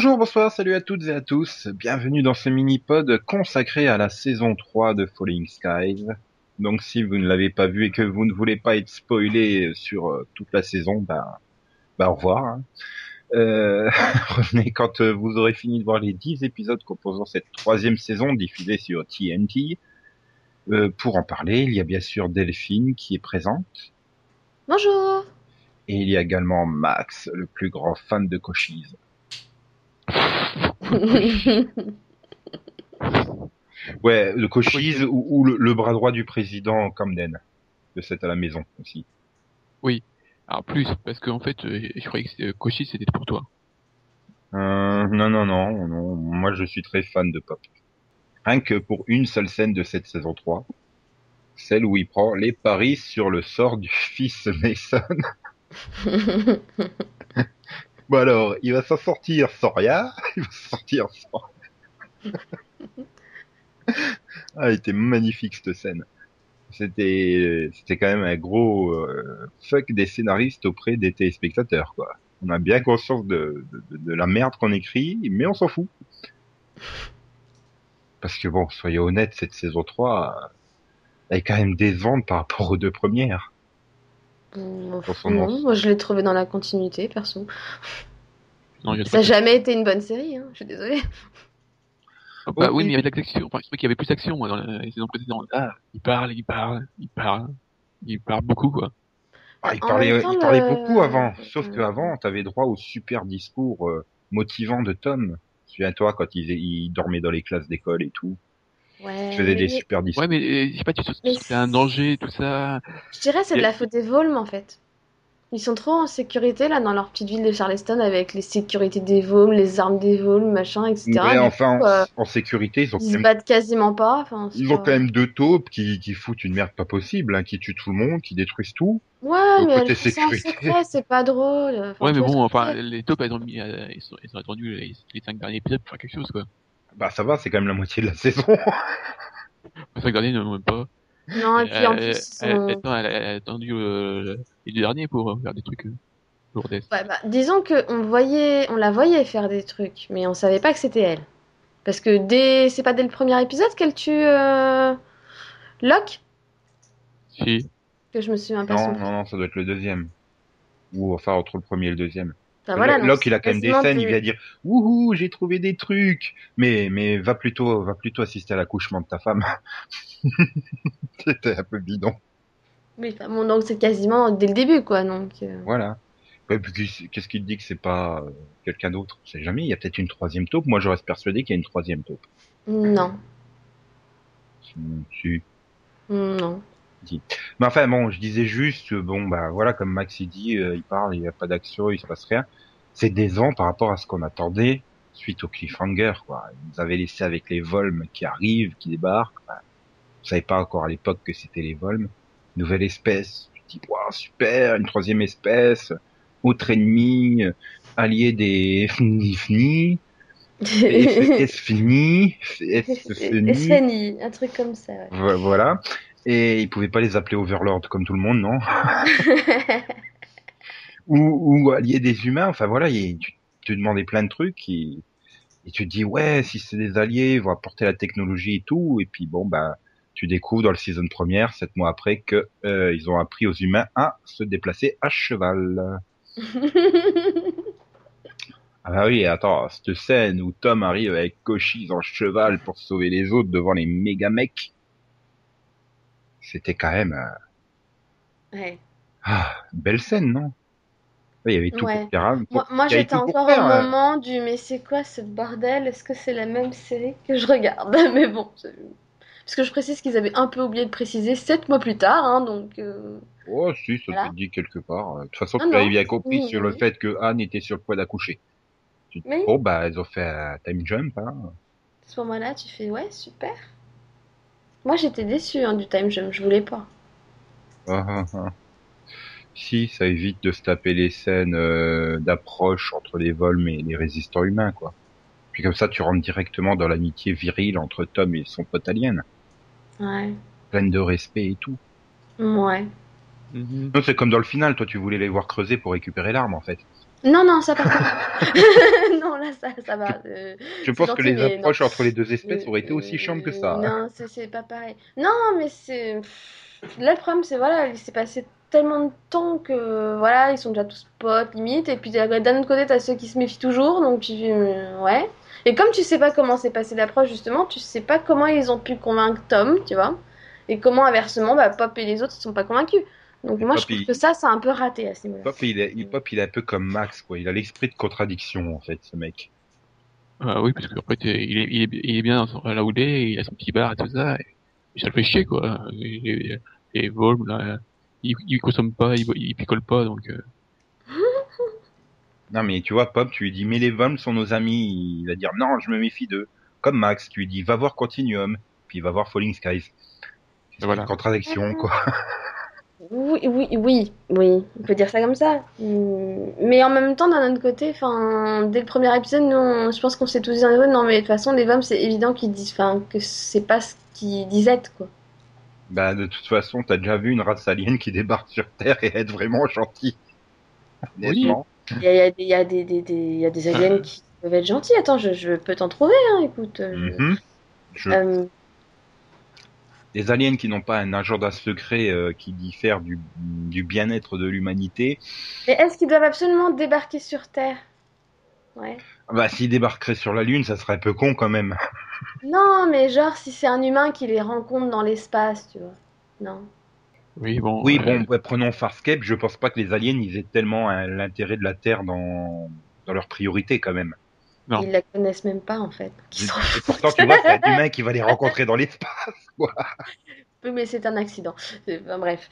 Bonjour, bonsoir, salut à toutes et à tous. Bienvenue dans ce mini-pod consacré à la saison 3 de Falling Skies. Donc si vous ne l'avez pas vu et que vous ne voulez pas être spoilé sur euh, toute la saison, bah, bah au revoir. hein. Euh, revenez quand euh, vous aurez fini de voir les 10 épisodes composant cette troisième saison diffusée sur TNT. Euh, pour en parler, il y a bien sûr Delphine qui est présente. Bonjour Et il y a également Max, le plus grand fan de Cochise. Ouais, le Cochise ou, ou le, le bras droit du président Camden. De cette à la maison aussi. Alors plus, parce qu'en fait, euh, je croyais que Koshi c'était pour toi. Euh, non, non, non, non. Moi, je suis très fan de Pop. Rien que pour une seule scène de cette saison 3. Celle où il prend les paris sur le sort du fils Mason. Bon alors, il va s'en sortir sans rien. Il va s'en sortir ah, était magnifique cette scène. C'était, c'était quand même un gros euh, fuck des scénaristes auprès des téléspectateurs, quoi. On a bien conscience de la merde qu'on écrit, mais on s'en fout. Parce que bon, soyez honnêtes, cette saison 3, elle est quand même décevante par rapport aux deux premières. Bon, non, moi je l'ai trouvé dans la continuité, perso. Non, a Ça n'a jamais été une bonne série, hein. je suis désolée. Ah, bah, oui, mais il y avait de l'action. Enfin, je trouvais qu'il y avait plus d'action moi, dans les saisons précédentes. Ah, il parle, il parle, il parle, il parle beaucoup quoi. Ah, il parlait, même temps, il parlait le- beaucoup avant. Sauf qu'avant, t'avais droit au super discours euh, motivant de Tom. Souviens-toi quand il, il dormait dans les classes d'école et tout. Ouais, Il faisait des mais super discours. Ouais, mais euh, je sais pas, tu Mais c'est un danger, tout ça. je dirais c'est de la faute des Volmes en fait. Ils sont trop en sécurité là dans leur petite ville de Charleston avec les sécurités des Volmes, les armes des Volmes, machin, etc. Du enfin, coup, euh, en, sécurité, ils ont, ils quand se même, battent quasiment pas. Ils ont pas- quand même deux taupes qui, qui foutent une merde pas possible, hein, qui tuent tout le monde, qui détruisent tout. Ouais, Au mais côté sécurité. secret, c'est pas drôle. Enfin, ouais, mais bon, je enfin, les taupes, elles ont mis, euh, ils, sont, ils ont attendu les, les cinq derniers épisodes pour faire quelque chose quoi. Bah ça va, c'est quand même la moitié de la saison. Cinq derniers, non, même pas. Non, et puis en plus, elle, sont- elle, attends, elle, elle a attendu euh, les deux derniers pour euh, faire des trucs euh, lourdesques. Ouais, bah, disons que on voyait, on la voyait faire des trucs, mais on savait pas que c'était elle. Parce que dès, c'est pas dès le premier épisode qu'elle tue euh... Locke? Si. que je me souviens pas. non, non, non, ça doit être le deuxième. Ou enfin entre le premier et le deuxième. Voilà, donc Locke, il a quand même des scènes, il vient dire Wouhou, j'ai trouvé des trucs. Mais mais va plutôt va plutôt assister à l'accouchement de ta femme. C'était un peu bidon. Oui, enfin, bon, donc c'est quasiment dès le début, quoi. Donc, euh, Voilà. Ouais, Qu'est-ce qui te dit que c'est pas euh, quelqu'un d'autre? On sait jamais. Il y a peut-être une troisième taupe. Moi, je reste persuadé qu'il y a une troisième taupe. non, si. non. Mais enfin bon, je disais juste, bon bah voilà, comme Max il dit, euh, il parle, il n'y a pas d'action, il se passe rien. C'est décevant par rapport à ce qu'on attendait suite au cliffhanger, quoi. Ils nous avaient laissé avec les Volmes qui arrivent, qui débarquent. Enfin, on savait pas encore à l'époque que c'était les Volmes. Nouvelle espèce. Tu dis, waouh, super, une troisième espèce, autre ennemi, euh, allié des Fni Fni, Fni, Fni. Esfeni, un truc comme ça. ouais. Vo- Voilà. Et ils pouvaient pas les appeler Overlord comme tout le monde, non? Ou, ou alliés des humains. Enfin voilà, il- tu te demandais plein de trucs et, et tu te dis ouais, si c'est des alliés, ils vont apporter la technologie et tout. Et puis bon bah, tu découvres dans le season première, sept mois après, que euh, ils ont appris aux humains à se déplacer à cheval. Ah bah oui, attends, cette scène où Tom arrive avec Cochise en cheval pour sauver les autres devant les méga mecs, c'était quand même euh, Ouais. ah, belle scène, non? Il y avait tout Ouais. pour faire. Moi, j'étais encore au euh. moment du mais c'est quoi ce bordel? Est-ce que c'est la même série que je regarde? Mais bon, c'est- parce que je précise qu'ils avaient un peu oublié de préciser sept mois plus tard, hein, donc euh, Oh si, ça Voilà. te dit quelque part. De toute façon, Ah tu avais non. bien compris Oui, sur le fait que Anne était sur le point d'accoucher. Tu te dis, Oui. oh bah ils ont fait un time jump. Hein. à ce moment-là, tu fais ouais, super. Moi j'étais déçue hein, du time jump, je voulais pas. Ah, ah, ah. Si, ça évite de se taper les scènes euh, d'approche entre les vols et les résistants humains, quoi. Puis comme ça, tu rentres directement dans l'amitié virile entre Tom et son pote alien, Ouais. pleine de respect et tout. Ouais. Mhm. Non, c'est comme dans le final, toi tu voulais les voir creuser pour récupérer l'arme en fait. Non, non, ça par contre. non, là, ça, ça va. euh, Je pense que les approches non. entre les deux espèces auraient été aussi Euh, chiantes que ça. hein. Non, c'est- c'est pas pareil. Non, mais c'est. Là, le problème, c'est voilà, il s'est passé tellement de temps que voilà, ils sont déjà tous potes, limite. Et puis d'un autre côté, t'as ceux qui se méfient toujours, donc tu euh, ouais. Et comme tu sais pas comment s'est passée l'approche, justement, tu sais pas comment ils ont pu convaincre Tom, tu vois. Et comment, inversement, bah, Pop et les autres, ils sont pas convaincus. Donc Et moi, Pop, je trouve il- que ça, c'est un peu raté à ce niveau-là. Pop, il est, il, Pop, il est un peu comme Max, quoi. Il a l'esprit de contradiction, en fait, ce mec. Ah oui, parce qu'en fait, il est, il est, il est bien dans son, là où il est, il a son petit bar et tout ça, et, et ça le fait chier, quoi. Et, et, et Volm, là, il, il consomme pas, il, il picole pas, donc, euh, Non, mais tu vois, Pop, tu lui dis, mais les Voms sont nos amis. Il va dire, non, je me méfie d'eux. Comme Max, tu lui dis, va voir Continuum. Puis va voir Falling Skies. C'est Voilà. une contradiction, quoi. Oui, oui, oui, oui, on peut dire ça comme ça. Mais en même temps, d'un autre côté, enfin, dès le premier épisode, nous, on- je pense qu'on s'est tous dit, non, mais de toute façon, les femmes, c'est évident qu'ils disent, enfin, que c'est pas ce qu'ils disaient, quoi. Bah, de toute façon, t'as déjà vu une race alien qui débarque sur Terre et être vraiment gentil. Honnêtement. Il y a, il y a des, il y a des, des, des- il y a des aliens qui peuvent être gentils. Attends, je, je peux t'en trouver, hein, écoute. euh, Mhm. Je- euh, Des aliens qui n'ont pas un agenda secret euh, qui diffère du, du bien-être de l'humanité. Mais est-ce qu'ils doivent absolument débarquer sur Terre? Ouais. Bah, s'ils débarqueraient sur la Lune, ça serait un peu con quand même. Non, mais genre, si c'est un humain qui les rencontre dans l'espace, tu vois. Non. oui, bon. Oui, euh, bon, ouais, prenons Farscape. Je pense pas que les aliens ils aient tellement hein, l'intérêt de la Terre dans dans leurs priorités quand même. Non. Ils la connaissent même pas, en fait. Et pourtant, tu vois, c'est un humain qui va les rencontrer dans l'espace. Oui, mais c'est un accident. Enfin, bref.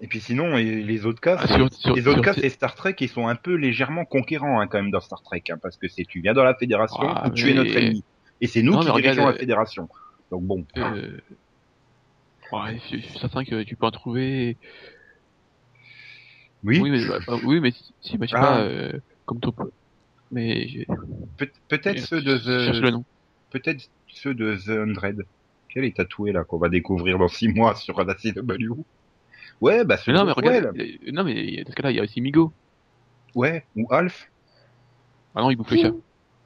Et puis sinon, les autres cas, Ah, c'est- sur- sur- les autres sur- cas, c'est Star Trek, ils sont un peu légèrement conquérants hein, quand même dans Star Trek, hein, parce que c'est tu viens dans la Fédération Ah, ou tu es notre ennemi. Et c'est nous Non, qui mais regarde, dirigeons la euh, Fédération. Donc bon. euh, ouais, je, je suis certain que tu peux en trouver. Oui, Oui, mais, bah, oui, mais si, si, bah, je sais Ah. pas, euh, comme toi. Mais, peut-être ceux de je cherche le The, nom. peut-être ceux de The Hundred. Quel est tatoué là qu'on va découvrir dans six mois sur la CW Ouais, bah ceux non, de mais regarde, euh, non, mais dans ce cas-là, il y a aussi Migo. Ouais, ou Alf. Ah non, il bouffe le chat.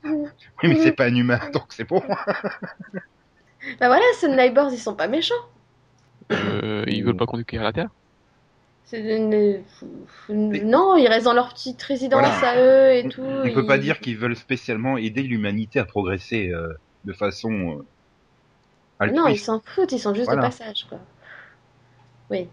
Oui, mais c'est pas un humain, donc c'est bon. Bah voilà, ces Neighbors, ils sont pas méchants. Euh, ils veulent pas conquérir la Terre. Une- Non, ils restent dans leur petite résidence Voilà. à eux et tout. On peut pas dire qu'ils veulent spécialement aider l'humanité à progresser euh, de façon euh, Non, ils s'en foutent, ils sont juste Voilà. de passage, quoi. Oui.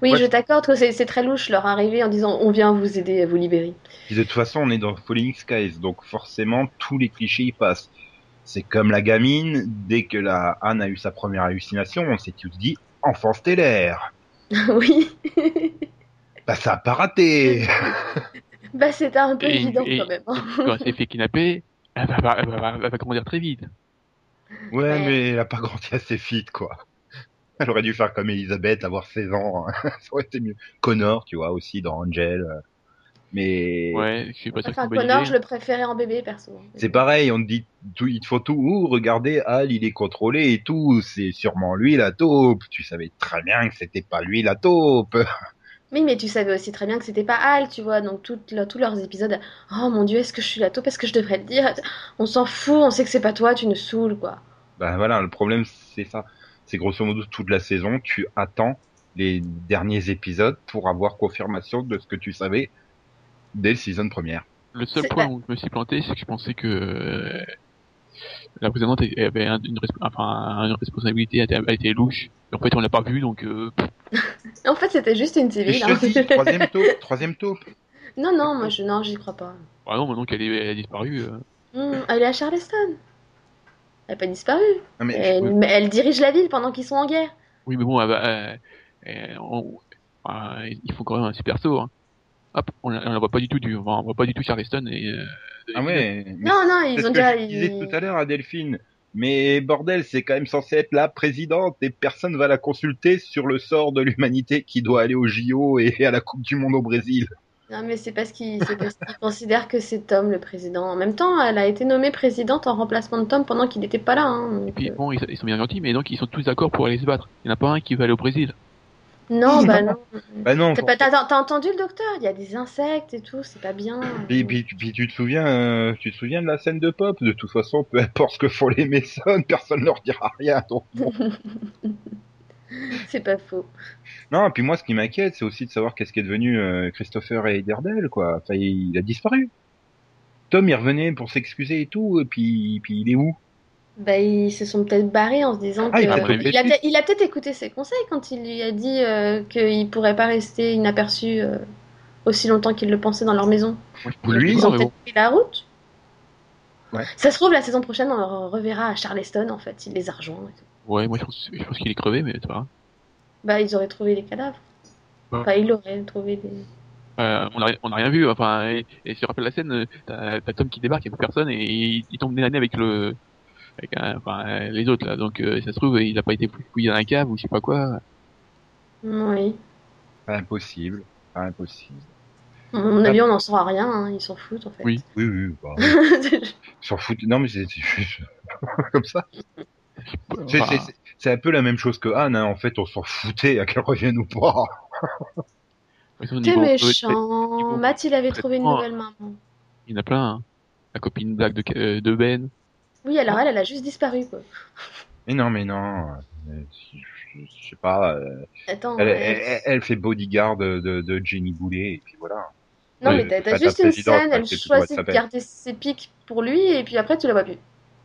Oui, Ouais. je t'accorde que c'est très louche leur arrivée en disant on vient vous aider à vous libérer. De toute façon, on est dans Falling Skies, donc forcément tous les clichés y passent. C'est comme la gamine, dès que la Anne a eu sa première hallucination, on s'est tous dit enfant stellaire. oui. Bah ça a pas raté. bah c'était un peu Et- évident et- quand même. hein. Quand elle s'est fait kidnapper, elle va, elle va, elle va- elle va grandir très vite. Ouais, Ouais. mais elle a pas grandi assez vite, quoi. Elle aurait dû faire comme Elisabeth, avoir 16 ans. hein. ça aurait été mieux. Connor, tu vois, aussi dans Angel. Mais Ouais, je suis pas sûr que c'est Enfin, Connor, idée. je le préférais en bébé perso. c'est pareil, on te dit, tout, il te faut tout. Ouh, regardez, Al, il est contrôlé et tout. C'est sûrement lui la taupe. Tu savais très bien que c'était pas lui la taupe. Oui, mais tu savais aussi très bien que c'était pas Al, tu vois, donc toutes le- tous leurs épisodes, oh mon dieu, est-ce que je suis la taupe, est-ce que je devrais le dire? On s'en fout, on sait que c'est pas toi, tu nous saoules, quoi. Ben voilà, le problème c'est ça. C'est grosso modo toute la saison, tu attends les derniers épisodes pour avoir confirmation de ce que tu savais dès le season première. Le seul point où je me suis planté, c'est que je pensais que euh, la présidente avait un- une, resp- enfin, une responsabilité, elle était, elle était louche. Et en fait, on l'a pas vu, donc euh, En fait, c'était juste une civile. hein. dis, troisième taupe, troisième taupe. non, non, moi, je, non, j'y crois pas. bah non, maintenant qu'elle est, elle a disparu. euh, Hmm, elle est à Charleston. Elle a pas disparu. Non, mais Elle, dirige la ville pendant qu'ils sont en guerre. Oui, mais bon, elle va- euh, euh, on- enfin, il faut quand même un super saut. Hein. Hop, on la, on la voit pas du tout du, on voit pas du tout Charleston et. Euh, ah ouais. mais Non, non, ils ce ont que déjà. je disais ils- tout à l'heure à Delphine. Mais bordel, c'est quand même censé être la présidente et personne va la consulter sur le sort de l'humanité qui doit aller au JO et à la Coupe du Monde au Brésil. Non, mais c'est parce qu'ils considèrent que c'est Tom le président. En même temps, elle a été nommée présidente en remplacement de Tom pendant qu'il n'était pas là. hein, Et puis euh, bon, ils, ils sont bien gentils, mais donc ils sont tous d'accord pour aller se battre. Il y en a pas un qui veut aller au Brésil. Non, bah non. Bah non. T'as entendu le docteur? Il y a des insectes et tout, c'est pas bien. Puis, puis, puis tu te souviens, euh, tu te souviens de la scène de Pop? De toute façon, peu importe ce que font les Mason, personne leur dira rien. donc. C'est pas faux. Non, et puis moi, ce qui m'inquiète, c'est aussi de savoir qu'est-ce qui est devenu euh, Christopher et Daredevil, quoi. Enfin, il a disparu. Tom, il revenait pour s'excuser et tout, et puis, puis il est où? Bah, ils se sont peut-être barrés en se disant Ah, que. il a il a peut-être écouté ses conseils quand il lui a dit euh, qu'il pourrait pas rester inaperçu euh, aussi longtemps qu'il le pensait dans leur maison. Pour lui, Ils ont peut-être pris la route. Ouais. Ça se trouve, la saison prochaine, on le reverra à Charleston, en fait. Il les a rejoints. et tout. Ouais, moi je pense, qu'il est crevé, mais ça va. Bah, ils auraient trouvé les cadavres. Ouais. Enfin, il aurait trouvé des. Euh, on, a, on a rien vu, enfin, et, et si tu rappelles la scène, euh, t'as Tom qui débarque, il y a plus personne, et il, il tombe nez à nez avec le, avec un- enfin, les autres, là. Donc, euh, ça se trouve, il a pas été fouillé dans la cave ou je sais pas quoi. Oui. Impossible, impossible. À mon avis, on n'en saura rien. hein, Ils s'en foutent, en fait. Oui. Oui, oui, bah, ils s'en foutent. Non, mais c'est juste comme ça. C'est Enfin, c'est- un peu la même chose que Anne, hein. en fait, on s'en foutait à qu'elle revienne ou pas. T'es méchant. Matt, il avait trouvé une nouvelle maman. Il y en a plein, hein. La copine blague de, euh, de Ben. Oui, alors elle, elle a juste disparu, quoi. Mais non, mais non. Je, je sais pas. euh, Attends. elle, elle- elle- elle fait bodyguard de, de, de Jenny Boulet, et puis voilà. Non, Oui, mais t'as- juste une scène, elle choisit de garder ses pics pour lui, et puis après, tu la vois plus.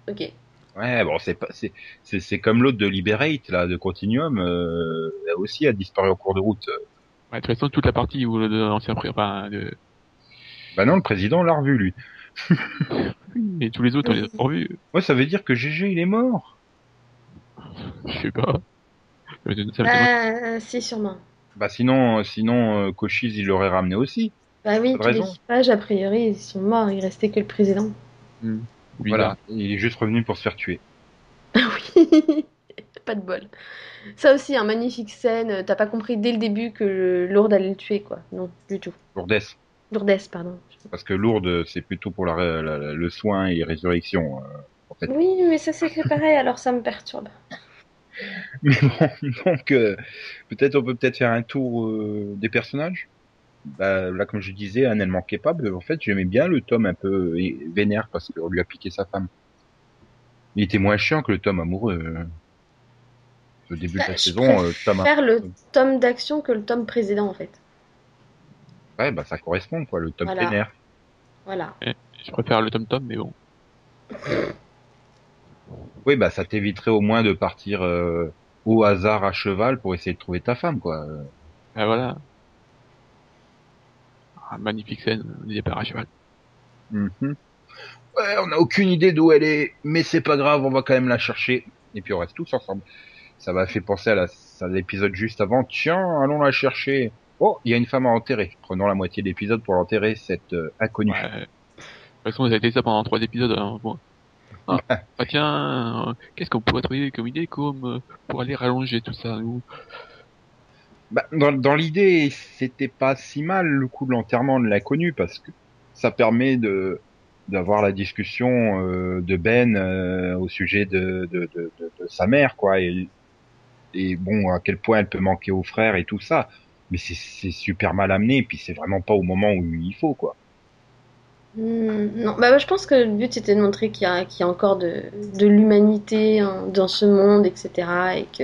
Ok. Ouais, bon, c'est pas, c'est, c'est, c'est comme l'autre de Liberate, là, de Continuum, euh, elle aussi a disparu en cours de route. Ouais, de toute façon, toute la partie où l'ancien pré, enfin, de, Bah non, le président l'a revu, lui. et tous les autres, on les a pas revus. Ouais, ça veut dire que GG, il est mort. Je sais pas. Ça ça. Euh, si, sûrement. Bah sinon, sinon, euh, Cochise, il l'aurait ramené aussi. Bah oui, Pas de tout raison. l'équipage, a priori, ils sont morts, il restait que le président. Hmm. Voilà. Il est juste revenu pour se faire tuer. oui, pas de bol. Ça aussi, un magnifique scène, t'as pas compris dès le début que Lourdes allait le tuer, quoi. Non, du tout. Lourdes. Lourdes, pardon. Parce que Lourdes, c'est plutôt pour la, ré- la- la- le soin et les résurrections. euh, en fait. Oui, mais ça s'écrit pareil, alors ça me perturbe. Mais bon, donc, euh, peut-être on peut peut-être faire un tour euh, des personnages. Bah, là, comme je disais, Anne, elle manquait pas. mais En fait, j'aimais bien le tome un peu vénère parce qu'on lui a piqué sa femme. Il était moins chiant que le tome amoureux. Au début de la je saison, euh, tome un- Faire le tome d'action que le tome précédent, en fait. Ouais, bah ça correspond, quoi, le tome Voilà. Voilà. Je préfère le tom-tom, mais bon. Oui, bah ça t'éviterait au moins de partir euh, au hasard à cheval pour essayer de trouver ta femme, quoi. Ah, voilà. Ah, magnifique scène, le départ à cheval. Mhm. Ouais, on n'a aucune idée d'où elle est, mais c'est pas grave, on va quand même la chercher. Et puis on reste tous ensemble. Ça m'a fait penser à l'épisode juste avant. Tiens, allons la chercher. Oh, il y a une femme à enterrer. Prenons la moitié de l'épisode pour enterrer cette euh, inconnue. Ouais. De toute façon, ça a été ça pendant trois épisodes. hein, bon. Ah, ah, tiens, euh, qu'est-ce qu'on pourrait trouver comme idée comme euh, pour aller rallonger tout ça nous Bah, dans dans l'idée, c'était pas si mal le coup de l'enterrement de l'inconnu parce que ça permet de d'avoir la discussion euh, de Ben euh, au sujet de, de, de, de, de sa mère, quoi. Et, et bon, à quel point elle peut manquer au frère et tout ça. Mais c'est super mal amené, et puis c'est vraiment pas au moment où il faut, quoi. Hmm, non, bah, je pense que le but c'était de montrer qu'il y a, qu'il y a encore de, de l'humanité hein, dans ce monde, etc. Et que,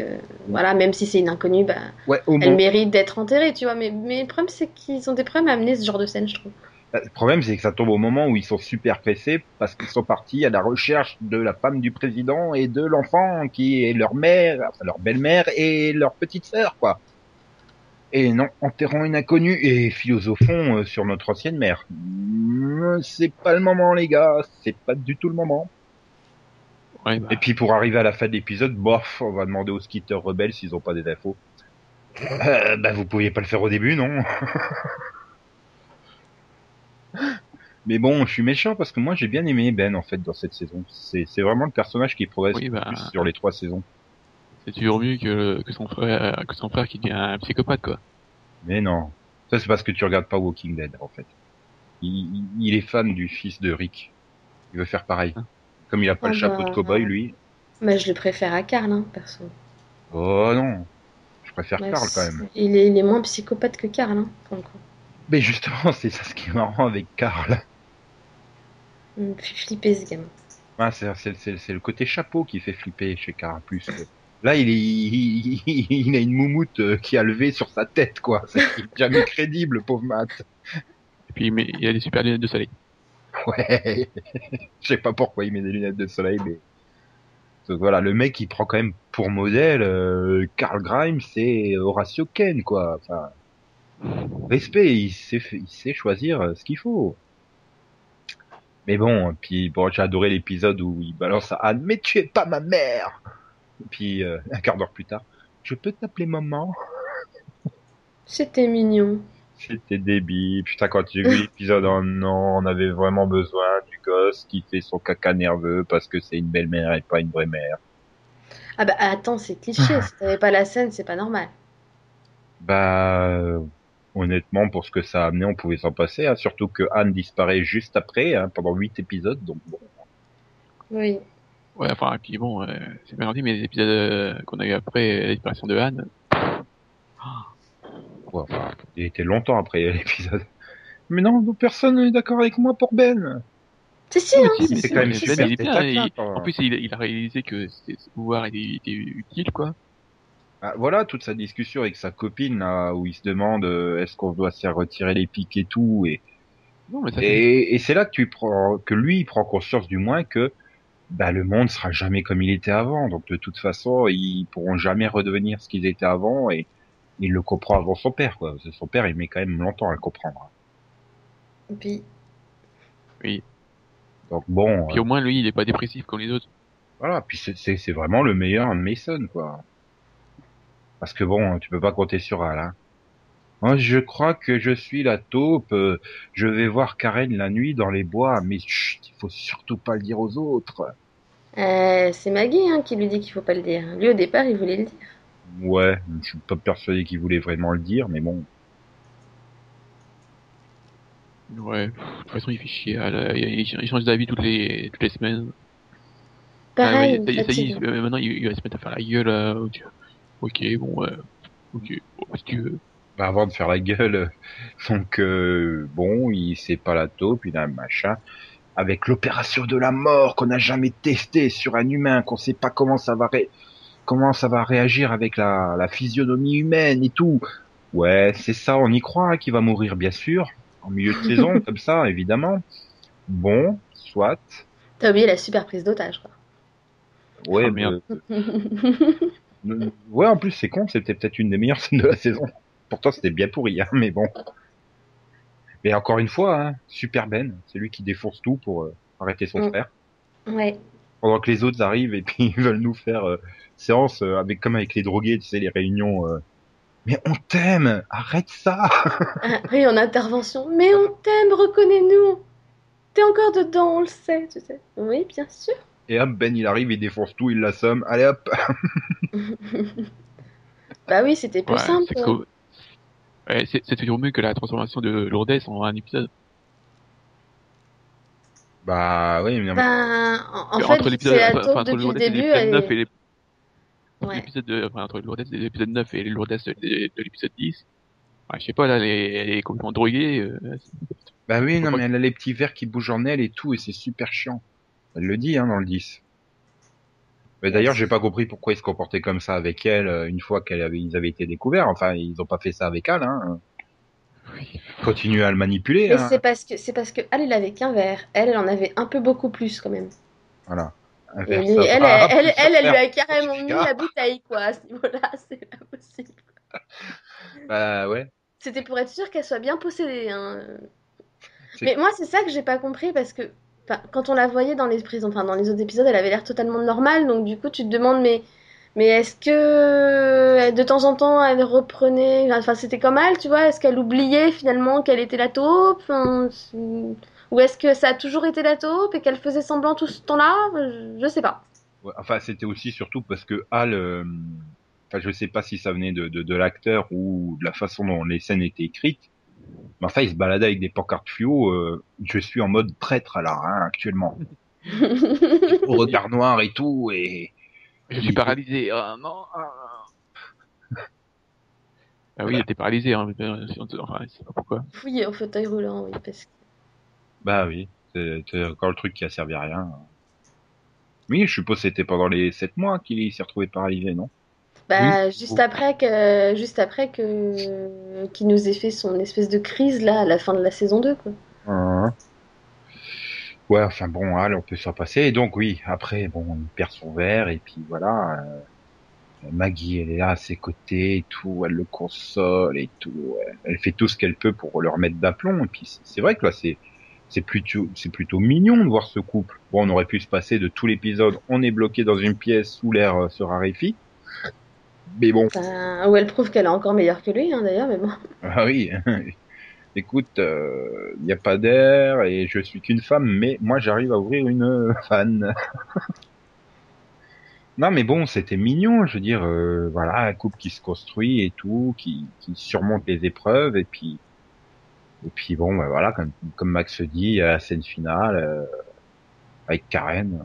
voilà, même si c'est une inconnue, bah, Ouais, elle mérite d'être enterrée, tu vois. Mais, mais le problème, c'est qu'ils ont des problèmes à amener ce genre de scène, je trouve. Bah, Le problème, c'est que ça tombe au moment où ils sont super pressés parce qu'ils sont partis à la recherche de la femme du président et de l'enfant qui est leur mère, enfin leur belle-mère et leur petite sœur, quoi. Et non, enterrons une inconnue et philosophons euh, sur notre ancienne mère. Mm, C'est pas le moment, les gars. C'est pas du tout le moment. Ouais, bah, Et puis pour arriver à la fin de l'épisode, bof, on va demander aux skitters rebelles s'ils ont pas des infos. Euh, bah vous pouviez pas le faire au début, non? Mais bon, je suis méchant parce que moi j'ai bien aimé Ben en fait dans cette saison. C'est c'est vraiment le personnage qui progresse Oui, le bah. plus sur les trois saisons. C'est toujours mieux que, que son frère, que son frère qui devient un psychopathe, quoi. Mais non, ça c'est parce que tu regardes pas Walking Dead en fait. Il, est fan du fils de Rick. Il veut faire pareil. Comme il a pas le Ah chapeau bah. de cowboy lui. Mais je le préfère à Karl, hein, perso. Oh non. Je préfère Ouais, Carl quand même. Il est, il est moins psychopathe que Karl, hein, pour le coup. Mais justement, c'est ça ce qui est marrant avec Carl. Il me fait flipper ce gamin. Ah, c'est, c'est, c'est, c'est le côté chapeau qui fait flipper chez Carl plus. que- Là, il, est, il, il- il a une moumoute euh, qui a levé sur sa tête, quoi. C'est jamais crédible, pauvre Matt. Et puis il, met- il a des super lunettes de soleil. Ouais. Je sais pas pourquoi il met des lunettes de soleil, mais Donc voilà, le mec il prend quand même pour modèle euh, Carl Grimes et Horatio Ken, quoi. Enfin, respect, il sait, il sait choisir euh, ce qu'il faut. Mais bon, puis bon, j'ai adoré l'épisode où il balance à Anne, mais tu es pas ma mère. Puis euh, un quart d'heure plus tard, je peux t'appeler maman. C'était mignon. C'était débile. Putain, quand j'ai vu l'épisode, non, on avait vraiment besoin du gosse qui fait son caca nerveux parce que c'est une belle-mère et pas une vraie mère. Ah bah attends, c'est cliché. si t'avais pas la scène, c'est pas normal. Bah, euh, honnêtement, pour ce que ça a amené, on pouvait s'en passer. hein. Surtout que Anne disparaît juste après, hein, pendant huit épisodes. Donc bon, Oui. Ouais, enfin, et puis bon, euh, c'est bien dit, mais les épisodes euh, qu'on a eu après la disparition de Anne, ouais, enfin, il était longtemps après l'épisode. Mais non, personne n'est d'accord avec moi pour Ben. Si, si, hein, si, C'est si, quand même Ben, super il est bien, taquin, il- quoi. en plus il, il a réalisé que pouvoirs étaient, étaient utiles, quoi. Ah, voilà toute sa discussion avec sa copine là, où il se demande euh, est-ce qu'on doit se faire retirer les pics et tout et Non, mais ça c'est Et, et c'est là que tu prends, que lui il prend conscience du moins que bah, le monde sera jamais comme il était avant. Donc de toute façon, ils pourront jamais redevenir ce qu'ils étaient avant et il le comprend avant son père. Quoi. Parce que son père, il met quand même longtemps à le comprendre. Et puis, Donc bon, Puis euh, au moins lui, il est pas dépressif comme les autres. voilà. Puis c'est- c'est c'est vraiment le meilleur Mason, quoi. Parce que bon, tu peux pas compter sur Al. Hein. Moi, je crois que je suis la taupe. euh, je vais voir Karen la nuit dans les bois, mais chut, il faut surtout pas le dire aux autres. euh, c'est Maggie hein, qui lui dit qu'il faut pas le dire. Lui, au départ, il voulait le dire. Ouais, je suis pas persuadé qu'il voulait vraiment le dire, mais bon. Ouais, de toute façon il fait chier. là, il, change d'avis toutes les toutes les semaines. Pareil, Ah, mais ça fatigue. euh, maintenant il, il va se mettre à faire la gueule. euh, ok, bon, euh, ok, bon, si tu veux. Bah, avant de faire la gueule, euh, donc euh, bon, il sait pas la taupe, il a un machin. Avec l'opération de la mort qu'on n'a jamais testé sur un humain, qu'on sait pas comment ça va ré- comment ça va réagir avec la, la physionomie humaine et tout. Ouais, c'est ça, on y croit hein, qu'il va mourir, bien sûr, en milieu de saison, comme ça, évidemment. Bon, soit. T'as oublié la super prise d'otage, quoi. Ouais, Ah, merde. mais- Euh, Ouais, en plus, c'est con, c'était peut-être une des meilleures scènes de la saison. Pourtant, c'était bien pourri, hein, mais bon. Mais encore une fois, hein, Super Ben, c'est lui qui défonce tout pour euh, arrêter son Mm. frère. ouais. Pendant que les autres arrivent et puis ils veulent nous faire euh, séance euh, avec comme avec les drogués, tu sais, les réunions. euh, Mais on t'aime, arrête ça. Ah, oui, en intervention. Mais on t'aime, reconnais-nous. T'es encore dedans, on le sait, tu sais. Oui, bien sûr. Et hop, Ben, il arrive, il défonce tout, il l'assomme. Allez hop. bah oui, c'était plus Ouais, simple. cool. Ouais, c'est toujours mieux que la transformation de Lourdes en un épisode. Bah oui, mais Ben, en, en Que fait, entre l'épisode, enfin, depuis le et début. l'épisode elle 9 est- et les- entre Ouais. l'épisode de, enfin, entre Lourdes et l'épisode 9 et les Lourdes de, de- de l'épisode 10. Ouais, je sais pas, là, elle est, elle est complètement droguée. euh, Bah oui, non, mais elle a les petits verres qui bougent en elle et tout, et c'est super chiant. Elle le dit, hein, dans le 10. Mais d'ailleurs, j'ai pas compris pourquoi ils se comportaient comme ça avec elle euh, une fois qu'elle avait, ils avaient été découverts. Enfin, ils ont pas fait ça avec elle, hein. oui. Continuer à le manipuler, Mais hein. c'est parce que c'est parce que elle, elle avait qu'un verre. Elle, elle en avait un peu beaucoup plus quand même. Voilà. Un Et verre, lui, ça elle, va, elle, elle, elle, elle lui a carrément mis la bouteille, quoi, à ce niveau-là. C'est pas possible. Bah ouais. C'était pour être sûr qu'elle soit bien possédée. Hein. Mais moi, c'est ça que j'ai pas compris parce que quand on la voyait dans les prisons, dans les autres épisodes, elle avait l'air totalement normale. Donc du coup, tu te demandes, mais, est-ce que de temps en temps, elle reprenait, enfin c'était comme elle, tu vois, est-ce qu'elle oubliait finalement qu'elle était la taupe, ou est-ce que ça a toujours été la taupe et qu'elle faisait semblant tout ce temps-là? Je, sais pas. Enfin, c'était aussi surtout parce que Al, euh, enfin, sais pas si ça venait de l'acteur ou de la façon dont les scènes étaient écrites. Mais enfin, il se baladait avec des pancartes fluo. euh, je suis en mode traître là, hein, actuellement. Au regard noir et tout, et Je suis paralysé. Ah non. ah. Ah oui, il était paralysé, hein. euh, Enfin, je sais pas pourquoi. Oui, en fauteuil roulant, oui, parce que... Bah oui, c'est encore le truc qui a servi à rien. Oui, je suppose que c'était pendant les sept mois qu'il s'est retrouvé paralysé, non? Bah, juste après que, juste après que, qu'il nous ait fait son espèce de crise, là, à la fin de la saison 2, quoi. Hein. Ouais, enfin bon, allez, on peut s'en passer. Et donc oui, après, bon, il perd son verre et puis voilà. euh, Maggie, elle est là à ses côtés et tout, elle le console et tout. Elle fait tout ce qu'elle peut pour le remettre d'aplomb. Et puis c'est- c'est vrai que là, c'est c'est plutôt c'est plutôt mignon de voir ce couple. Bon, on aurait pu se passer de tout l'épisode. On est bloqué dans une pièce où l'air euh, se raréfie. Mais bon, où elle prouve qu'elle est encore meilleure que lui, hein, d'ailleurs, mais bon. ah oui. Écoute, il n'y a pas d'air et je suis qu'une femme, mais moi j'arrive à ouvrir une euh, fan. non, mais bon, c'était mignon. Je veux dire, euh, voilà, un couple qui se construit et tout, qui, qui surmonte les épreuves et puis et puis bon, bah, voilà, comme, comme Max se dit, à la scène finale euh, avec Karen.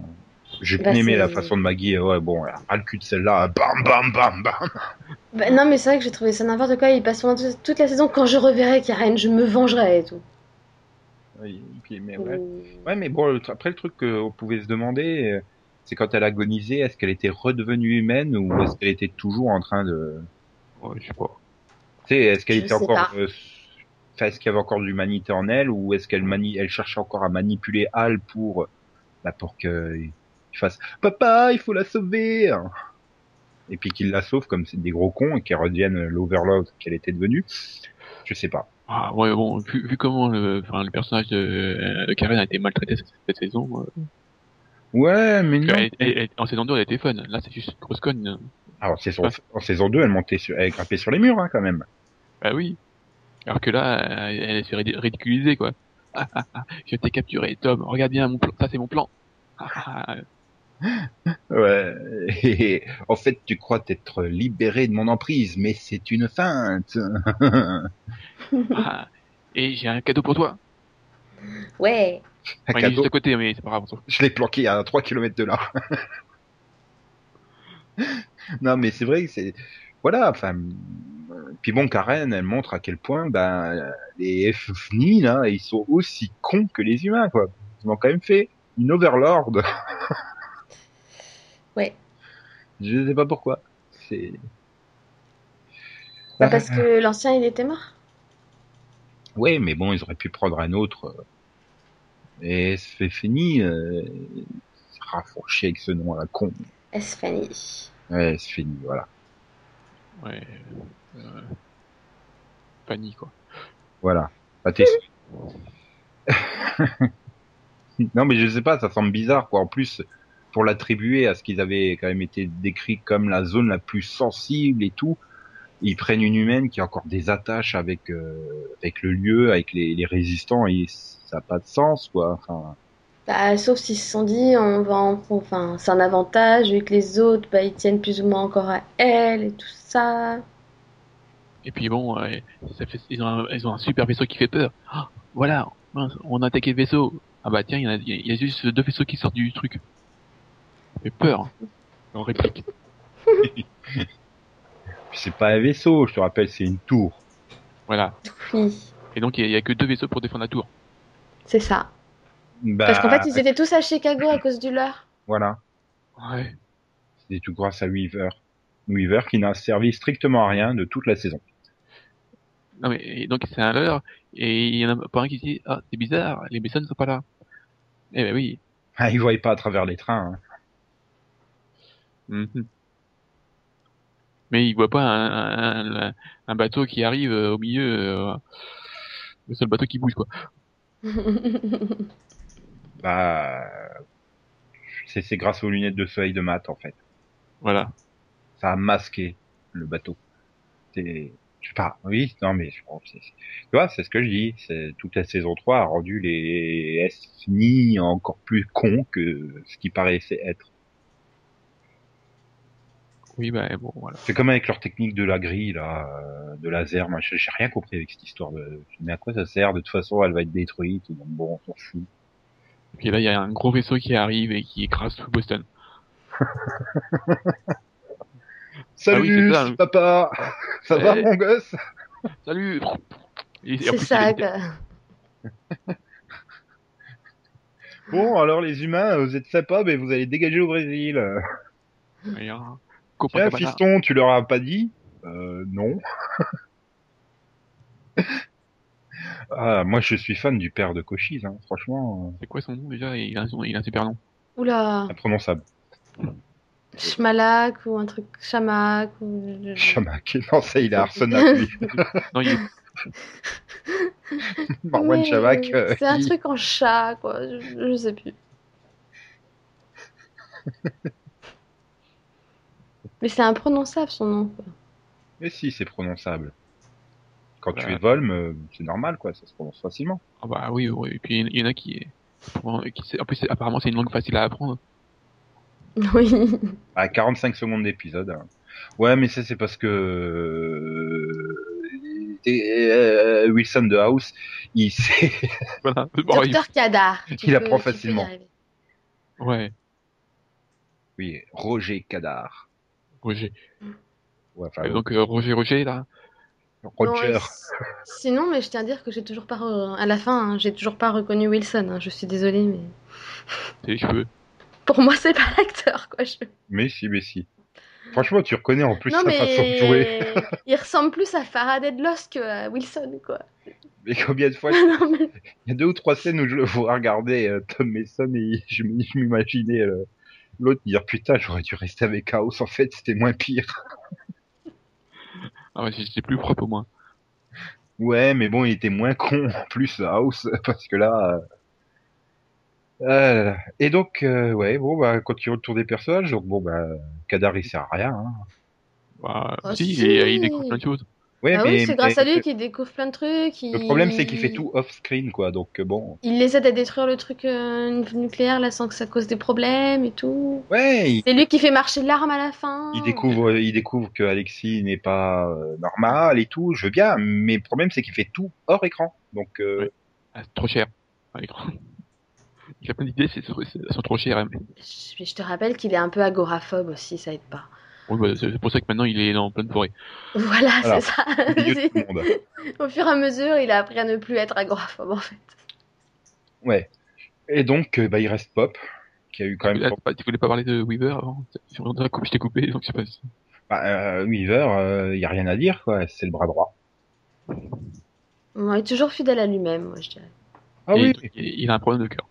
J'ai bien Bah, aimé la façon de Maggie. euh, Ouais, bon, a le cul de celle-là. Bam, bam, bam, bam. Bah, non, mais c'est vrai que j'ai trouvé ça n'importe quoi. Il passe pendant toute- la saison. Quand je reverrai Karen, je me vengerai et tout. Oui, mais ouais. Mais bon, après le truc qu'on pouvait se demander, euh, c'est quand elle agonisait, est-ce qu'elle était redevenue humaine ou est-ce qu'elle était toujours en train de, Ouais, je sais pas. tu sais, est-ce qu'elle était encore, euh, enfin, est-ce qu'il y avait encore de l'humanité en elle ou est-ce qu'elle mani, elle cherchait encore à manipuler Al pour, bah, pour qu'il fasse, papa, il faut la sauver, et puis qu'il la sauve comme c'est des gros cons et qu'elle redevienne l'Overlord qu'elle était devenue. Je sais pas. Ah ouais, bon, vu, vu comment le, enfin, le personnage de, euh, de Karen a été maltraité cette, cette saison, euh, Ouais, mais non. elle- elle- elle- en saison 2 elle était fun. Là c'est juste grosse conne. Alors, c'est en, saison 2, elle montait sur, elle grimpait sur les murs, hein, quand même. Bah oui. Alors que là, elle, s'est ridi- ridiculisée quoi. Ah, ah, ah, je t'ai capturé, Tom. Regarde bien mon plan. Ça c'est mon plan. Ah, ah, ah. Ouais. Et en fait, tu crois t'être libéré de mon emprise, mais c'est une feinte. Ah, et j'ai un cadeau pour toi. Ouais. Un Enfin, il est cadeau, juste à côté, mais c'est pas grave. je l'ai planqué à 3 km de là. non, mais c'est vrai que c'est... Voilà, enfin... Puis bon, Karen, elle montre à quel point ben, les FNI, là, ils sont aussi cons que les humains, quoi. Ils ont quand même fait une Overlord. Ouais. Je sais pas pourquoi. C'est... Bah, parce que l'ancien, il était mort. Ouais, mais bon, ils auraient pu prendre un autre. euh, Et c'est fini. Euh... Rafraîchi avec ce nom à la con. Fanny Ouais, c'est fini, voilà. Ouais. Euh, Fanny quoi. Voilà. Bah, t'es- non, mais je sais pas, ça semble bizarre, quoi. En plus, pour l'attribuer à ce qu'ils avaient quand même été décrits comme la zone la plus sensible et tout, ils prennent une humaine qui a encore des attaches avec euh, avec le lieu, avec les, les résistants, et ça n'a pas de sens, quoi. Enfin, Bah, sauf s'ils se sont dit, on va en... enfin, c'est un avantage, vu que les autres, bah, ils tiennent plus ou moins encore à elle et tout ça. Et puis bon, ça fait, ils, ont un, ils ont un super vaisseau qui fait peur. Ah, voilà, on a attaqué le vaisseau. Ah bah tiens, il y, a, il y a juste deux vaisseaux qui sortent du truc. Fait peur. En réplique. c'est pas un vaisseau, je te rappelle, c'est une tour. Voilà. Oui, Et donc il y, a- que deux vaisseaux pour défendre la tour. c'est ça. Bah, Parce qu'en fait, ils étaient tous à Chicago à cause du leur. Voilà. Ouais. C'est tout grâce à Weaver. Weaver qui n'a servi strictement à rien de toute la saison. Non mais et donc c'est un leurre et il y en a pas un qui dit ah c'est bizarre, les vaisseaux ne sont pas là. Eh ben oui. Ah, ils voient pas à travers les trains. hein. Mhm. Mais il voit pas un, un, un bateau qui arrive euh, au milieu, euh, le seul bateau qui bouge quoi. Bah, c'est grâce aux lunettes de soleil de Matt en fait. Voilà. Ça a masqué le bateau. C'est, je sais pas. Oui, non mais je pense. c'est- Tu vois, c'est ce que je dis. Toute la saison 3 a rendu les SNI encore plus cons que ce qui paraissait être. Oui bah bon voilà. C'est comme avec leur technique de la grille là, euh, de laser. Moi, j'ai rien compris avec cette histoire. De... Mais à quoi ça sert? De toute façon, elle va être détruite. Donc bon, on s'en fout. Et puis là il y a un gros vaisseau qui arrive et qui écrase tout Boston. Salut, Ah oui, c'est ça. papa Ça va, Eh. mon gosse? Salut C'est ça. Bon, alors les humains, vous êtes sympas, mais vous allez dégager au Brésil. Rien. Tiens, Copacabana. fiston, tu leur as pas dit Euh, non. ah, moi, je suis fan du père de Cochise, hein. franchement, C'est quoi son nom déjà? Il a, un, son- il a un super nom. Oula, euh, imprononçable. Schmalak ou un truc Chamac ou... Chamac, non, ça, il a Arsenac, lui. Non, il est... Marwan euh, C'est un il- truc en chat, quoi. Je, je sais plus. Mais c'est imprononçable son nom. Quoi. Mais si, c'est prononçable. Quand tu Bah. es Volm, euh, c'est normal, quoi, ça se prononce facilement. Ah bah oui, oui. Et puis il y en a qui... qui en plus, apparemment, c'est une langue facile à apprendre. Oui. À 45 secondes d'épisode. hein. Ouais, mais ça, c'est parce que euh, et, euh, Wilson de House, il sait, Voilà. Bon, il- Docteur Kadar. tu Il peux- apprend facilement. Ouais. oui, Roger Roger. Ouais, enfin, Et donc, euh, Roger, Roger, là? Roger. Non, sinon, mais je tiens à dire que j'ai toujours pas. re- À la fin, hein, j'ai toujours pas reconnu Wilson. hein, Je suis désolée, mais. C'est les cheveux? Pour moi, c'est pas l'acteur, quoi. je- Mais si, mais si. Franchement, tu reconnais en plus non, sa façon de jouer. mais. Il ressemble plus à Faraday de Lost que à Wilson, quoi. Mais combien de fois non, mais... Il y a deux ou trois scènes où je le vois regarder euh, Tom Mason et je m'imaginais euh, l'autre dire putain j'aurais dû rester avec House en fait c'était moins pire. Ah ouais, c'est plus propre au moins. Ouais mais bon il était moins con en plus House parce que là. euh, là. Et donc euh, ouais bon bah continue le tour des personnages donc bon bah Kadar il sert à rien. Hein. Bah, Oh, si, si. Il, il découvre plein de choses. Ouais ah mais, oui, c'est grâce mais à lui qu'il découvre plein de trucs. le problème c'est qu'il fait tout off screen quoi donc euh, bon Il essaie de détruire le truc euh, nucléaire là sans que ça cause des problèmes et tout. ouais il, C'est lui qui fait marcher l'arme à la fin. il découvre il découvre que Alexis n'est pas euh, normal et tout je veux bien mais le problème c'est qu'il fait tout hors écran donc euh, Ouais. Ah, c'est trop cher. à l'écran. Il a plein d'idées, elles sont trop chères. hein. Je, je te rappelle qu'il est un peu agoraphobe aussi, ça aide pas. Oui, bah, c'est pour ça que maintenant il est dans pleine forêt. Voilà, Voilà. c'est ça. au fur et à mesure, il a appris à ne plus être agoraphobe en fait. Ouais. Et donc, euh, bah, il reste Pop, qui a eu quand même. Là, tu voulais pas parler de Weaver avant? Je t'ai coupé, donc je sais pas. si- Bah, euh, Weaver, il y a rien à dire, quoi. C'est le bras droit. Bon, il est toujours fidèle à lui-même, moi je dirais. Ah Et oui. il, il a un problème de cœur.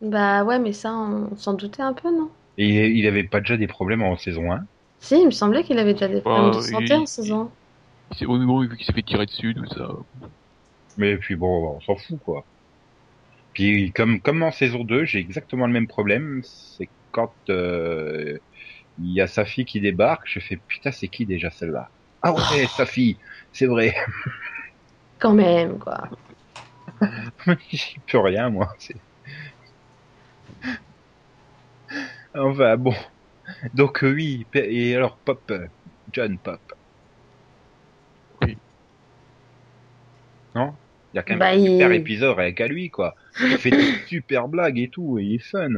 Bah ouais, mais ça, on s'en doutait un peu, non? Et il avait pas déjà des problèmes en saison 1. Si, il me semblait qu'il avait déjà des problèmes de Bah, santé il- en saison. Il s'est- Oui, mais bon, vu qu'il s'est fait tirer dessus, tout ça. Mais puis bon, on s'en fout, quoi. Puis comme comme en saison 2, j'ai exactement le même problème. C'est quand euh, il y a sa fille qui débarque, je fais putain, c'est qui déjà celle-là? Ah ouais, sa fille, c'est vrai. Quand même, quoi. J'y peux rien, moi. Enfin, bon. Donc, euh, oui. Et alors, Pop, euh, John Pop. Oui. Non? Il y a quand même Bah, un super il- épisode avec à lui, quoi. Il fait des super blagues et tout, et il est fun.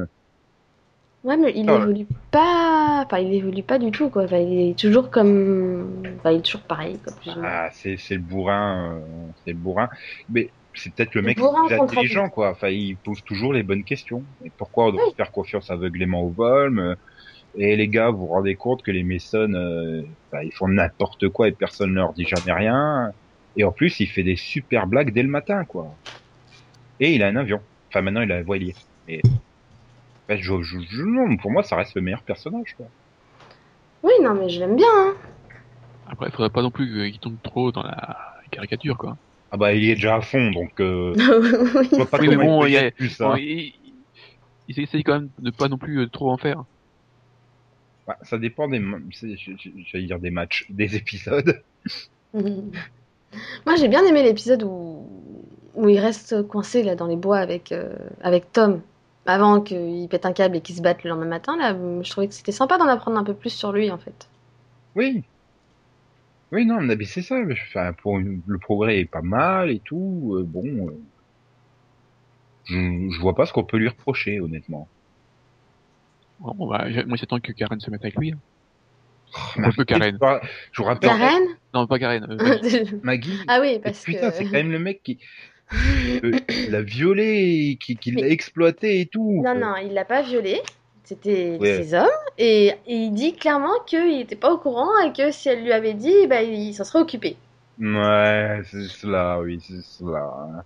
Ouais, mais il Ah ouais. évolue pas. Enfin, il évolue pas du tout, quoi. Enfin, il est toujours comme. Enfin, il est toujours pareil, quoi, plus ou moins. Ah, c'est c'est le bourrin, euh, c'est le bourrin. Mais c'est peut-être le mec le plus intelligent, quoi. Enfin, il pose toujours les bonnes questions. Et pourquoi on doit Oui. faire confiance aveuglément au Volm euh, Et les gars, vous vous rendez compte que les Mason, euh, bah, ils font n'importe quoi et personne ne leur dit jamais rien. Et en plus, il fait des super blagues dès le matin, quoi. Et il a un avion. Enfin, maintenant, il a un voilier. Et bah, je, je- je- non, pour moi, ça reste le meilleur personnage, quoi. Oui, non, mais je l'aime bien, hein. Après, il faudrait pas non plus qu'il tombe trop dans la caricature, quoi. Ah bah, il y est déjà à fond, donc euh, je oui. vois pas Oui, mais bon, il y a- plus, Bon, hein. il, il essaye quand même de pas non plus euh, trop en faire. Bah, ça dépend des, j'allais dire des matchs, des épisodes. Moi, j'ai bien aimé l'épisode où... où il reste coincé là dans les bois avec, euh, avec Tom. Avant qu'il pète un câble et qu'il se batte le lendemain matin, là, je trouvais que c'était sympa d'en apprendre un peu plus sur lui, en fait. Oui. Oui, non, mais c'est ça. Enfin, pour une- le progrès est pas mal et tout. euh, bon, euh, je, je vois pas ce qu'on peut lui reprocher, honnêtement. Bon, bah, moi j'attends que Karen se mette avec lui. hein. Oh, Un peu Karen. Je vous rappelle, Karen? Non, pas Karen. euh, Maggie. Maggie. Ah oui, parce putain, que. c'est quand même le mec qui euh, l'a violé, qui, qui l'a Mais- exploité et tout. Non, non, il l'a pas violé. C'était Ouais. ses hommes. Et, et il dit clairement qu'il n'était pas au courant et que si elle lui avait dit, bah, il s'en serait occupé. Ouais, c'est cela, oui, c'est cela.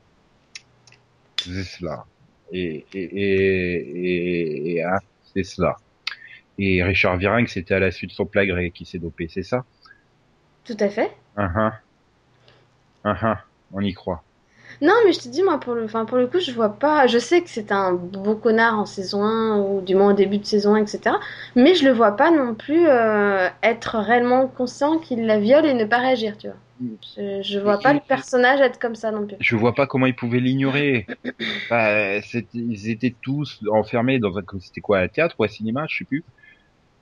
C'est cela. Et, et, et, et, hein, c'est cela. Et Richard Virenque, c'était à la suite de son plagré qui s'est dopé, c'est ça? Tout à fait. Uh -huh. On y croit. Non, mais je te dis, moi, pour le, enfin, pour le coup, je vois pas. Je sais que c'est un beau connard en saison 1, ou du moins au début de saison 1, etc. Mais je le vois pas non plus euh, être réellement conscient qu'il la viole et ne pas réagir, tu vois. Je, je vois Et- pas le personnage être comme ça non plus. Je vois pas comment ils pouvaient l'ignorer. Bah, ils étaient tous enfermés dans un, c'était quoi, un théâtre ou un cinéma, je sais plus.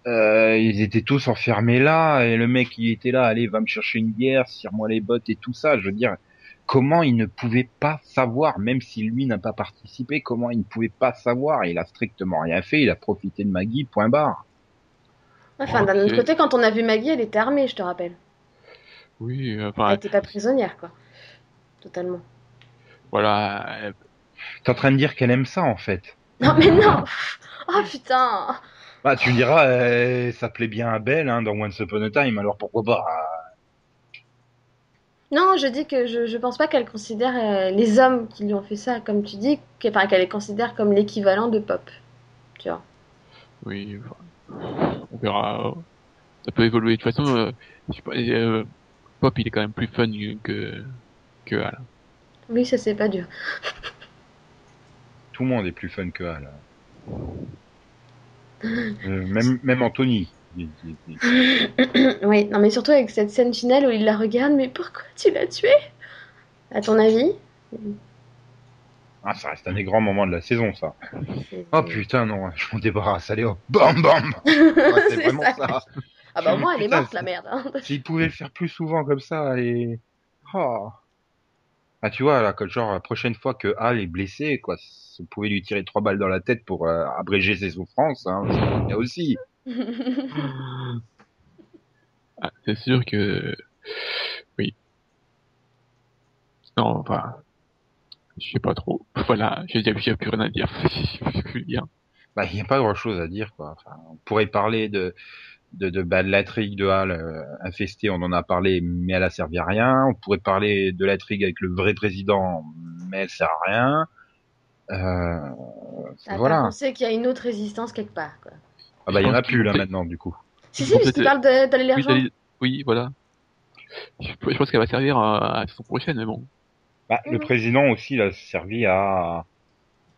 Euh, ils étaient tous enfermés là, et le mec il était là, allez, va me chercher une bière, cire-moi les bottes et tout ça. Je veux dire, comment il ne pouvait pas savoir, même si lui n'a pas participé, comment il ne pouvait pas savoir Il a strictement rien fait, il a profité de Maggie, point barre. Enfin, d'un autre côté, quand on a vu Maggie, elle était armée, je te rappelle. Oui, euh, Elle enfin, était pas prisonnière, quoi. Totalement. voilà. T'es en train de dire qu'elle aime ça en fait. Non, mais non Oh putain Bah, tu me diras, euh, ça plaît bien à Belle hein, dans Once Upon a Time, alors pourquoi pas? Non, je dis que je, je pense pas qu'elle considère euh, les hommes qui lui ont fait ça, comme tu dis, qu'elle enfin, les considère comme l'équivalent de Pop. Tu vois. Oui, on verra. Ça peut évoluer. De toute façon, euh, je sais pas, euh, Pop, il est quand même plus fun que que Al. Oui, ça c'est pas dur. Tout le monde est plus fun que Al. Euh, même, même Anthony. Oui, non mais surtout avec cette scène finale où il la regarde, mais pourquoi tu l'as tué? À ton avis? Ah, ça reste un des grands moments de la saison, ça. Oh putain, non, je m'en débarrasse, allez hop, bam bam Ouais, C'est vraiment ça. ça. Ah bah au moins elle est morte la merde. hein. S'il pouvait le faire plus souvent comme ça, et... Oh. Ah, tu vois, là, que genre, la prochaine fois que Hal est blessé, quoi, si vous pouvez lui tirer trois balles dans la tête pour euh, abréger ses souffrances, hein, bien aussi. Ah, c'est sûr que oui. Non, enfin, je sais pas trop. Voilà, j'ai déjà plus rien à dire. Plus. Bah, il n'y a pas grand chose à dire, quoi. Enfin, on pourrait parler de, de, de, bah, de l'intrigue de Hal euh, infestée, on en a parlé, mais elle a servi à rien. On pourrait parler de l'intrigue avec le vrai président, mais elle sert à rien. Euh, voilà. pas pensé qu'il y a une autre résistance quelque part, quoi. Ah bah, il y en a plus, là, maintenant, du coup. Si, si, vont parce qu'il peut-être- parle de- d'aller les Oui, rejoindre. oui, voilà. Je, pense qu'elle va servir à, saison prochaine, mais bon. Bah, Le Mhm. président aussi, a servi à